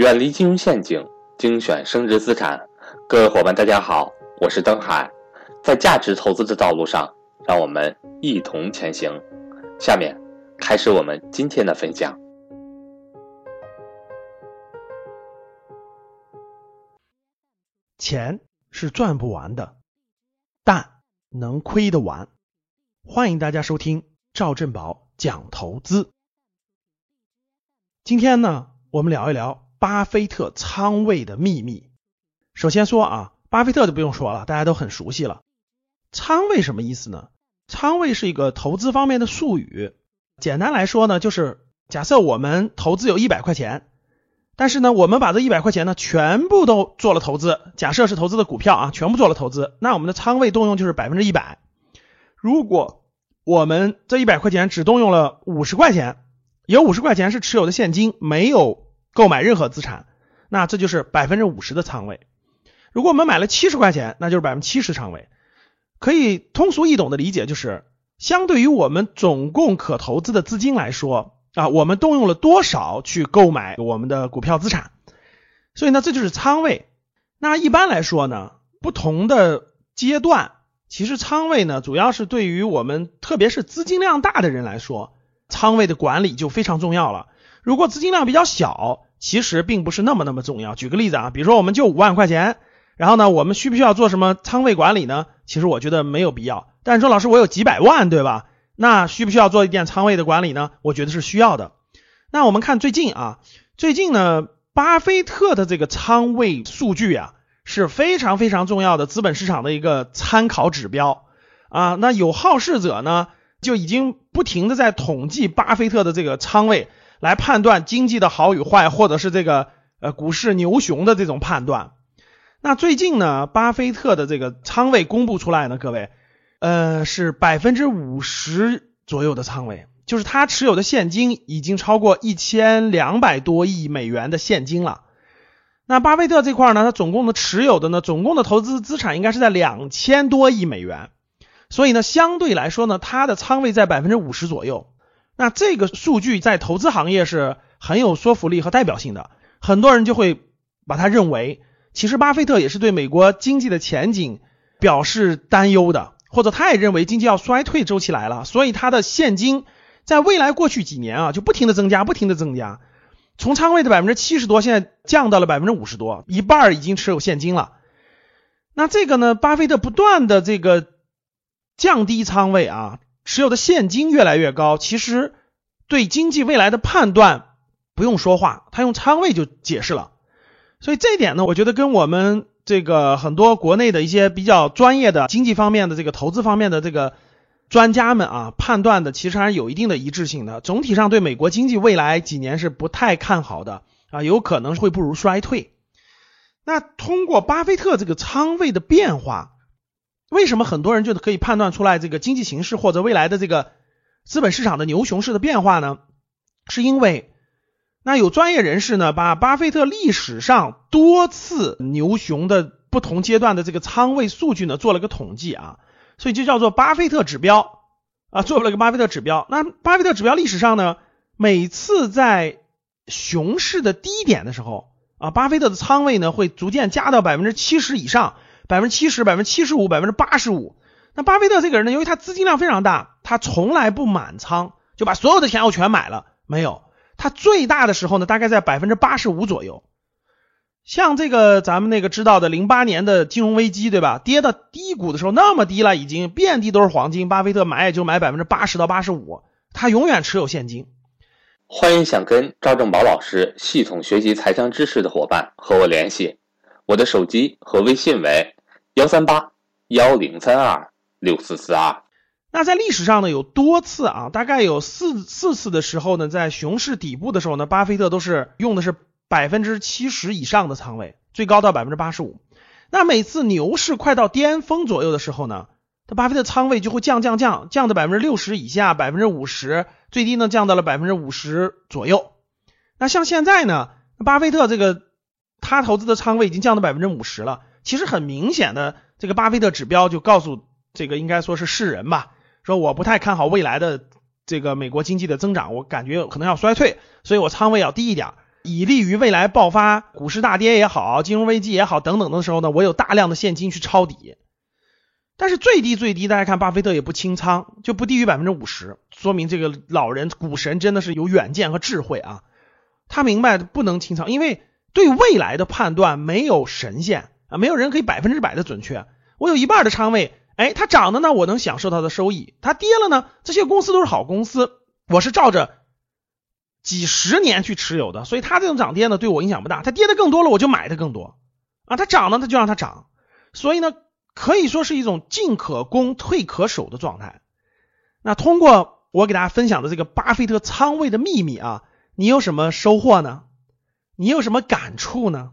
远离金融陷阱，精选升值资产。各位伙伴，大家好，我是登海。在价值投资的道路上，让我们一同前行。下面开始我们今天的分享。钱是赚不完的，但能亏得完。欢迎大家收听赵振宝讲投资。今天呢，我们聊一聊巴菲特仓位的秘密。首先说啊，巴菲特就不用说了，大家都很熟悉了。仓位什么意思呢？仓位是一个投资方面的术语。简单来说呢，就是假设我们投资有一百块钱，但是呢，我们把这一百块钱呢全部都做了投资。假设是投资的股票啊，全部做了投资，那我们的仓位动用就是百分之一百。如果我们这一百块钱只动用了五十块钱，有五十块钱是持有的现金，没有购买任何资产，那这就是百分之五十的仓位。如果我们买了七十块钱，那就是百分之七十仓位。可以通俗易懂的理解就是，相对于我们总共可投资的资金来说啊，我们动用了多少去购买我们的股票资产。所以呢，这就是仓位。那一般来说呢，不同的阶段，其实仓位呢，主要是对于我们特别是资金量大的人来说，仓位的管理就非常重要了。如果资金量比较小，其实并不是那么那么重要。举个例子啊，比如说我们就五万块钱。然后呢，我们需不需要做什么仓位管理呢？其实我觉得没有必要。但是说老师，我有几百万，对吧？那需不需要做一点仓位的管理呢？我觉得是需要的。那我们看最近啊，最近呢，巴菲特的这个仓位数据啊是非常非常重要的资本市场的一个参考指标啊。那有好事者呢就已经不停的在统计巴菲特的这个仓位，来判断经济的好与坏，或者是这个呃股市牛熊的这种判断。那最近呢，巴菲特的这个仓位公布出来呢，各位，呃，是百分之五十左右的仓位，就是他持有的现金已经超过一千两百多亿美元的现金了。那巴菲特这块呢，他总共的持有的呢，总共的投资资产应该是在两千多亿美元，所以呢，相对来说呢，他的仓位在百分之五十左右。那这个数据在投资行业是很有说服力和代表性的，很多人就会把它认为。其实，巴菲特也是对美国经济的前景表示担忧的，或者他也认为经济要衰退周期来了，所以他的现金在未来过去几年啊，就不停的增加，不停的增加，从仓位的百分之七十多，现在降到了百分之五十多，一半已经持有现金了。那这个呢，巴菲特不断的这个降低仓位啊，持有的现金越来越高，其实对经济未来的判断不用说话，他用仓位就解释了。所以这一点呢，我觉得跟我们这个很多国内的一些比较专业的经济方面的这个投资方面的这个专家们啊判断的，其实还是有一定的一致性的。总体上对美国经济未来几年是不太看好的啊，有可能会步入衰退。那通过巴菲特这个仓位的变化，为什么很多人就可以判断出来这个经济形势或者未来的这个资本市场的牛熊市的变化呢？是因为。那有专业人士呢，把巴菲特历史上多次牛熊的不同阶段的这个仓位数据呢做了个统计啊，所以就叫做巴菲特指标啊，做了个巴菲特指标。那巴菲特指标历史上呢，每次在熊市的低点的时候啊，巴菲特的仓位呢会逐渐加到百分之七十以上，百分之七十、百分之七十五、百分之八十五。那巴菲特这个人呢，由于他资金量非常大，他从来不满仓，就把所有的钱我全买了，没有。他最大的时候呢，大概在百分之八十五左右。像这个咱们那个知道的零八年的金融危机，对吧？跌到低谷的时候那么低了，已经遍地都是黄金，巴菲特买也就买百分之八十到八十五，他永远持有现金。欢迎想跟赵正宝老师系统学习财商知识的伙伴和我联系，我的手机和微信为幺三八幺零三二六四四二。那在历史上呢，有多次啊，大概有四四次的时候呢，在熊市底部的时候呢，巴菲特都是用的是百分之七十以上的仓位，最高到百分之八十五。那每次牛市快到巅峰左右的时候呢，他巴菲特仓位就会降降降，降到百分之六十以下，百分之五十，最低呢降到了百分之五十左右。那像现在呢，巴菲特这个他投资的仓位已经降到百分之五十了，其实很明显的，这个巴菲特指标就告诉这个应该说是世人吧。说我不太看好未来的这个美国经济的增长，我感觉可能要衰退，所以我仓位要低一点。以利于未来爆发股市大跌也好，金融危机也好等等的时候呢，我有大量的现金去抄底。但是最低最低，大家看巴菲特也不清仓，就不低于百分之五十，说明这个老人股神真的是有远见和智慧啊。他明白不能清仓，因为对未来的判断没有神仙啊，没有人可以百分之百的准确。我有一半的仓位，哎，它涨的呢，我能享受它的收益；它跌了呢，这些公司都是好公司，我是照着。几十年去持有的，所以它这种涨跌呢对我影响不大。它跌的更多了，我就买的更多啊。它涨呢，它就让它涨。所以呢，可以说是一种进可攻、退可守的状态。那通过我给大家分享的这个巴菲特仓位的秘密啊，你有什么收获呢？你有什么感触呢？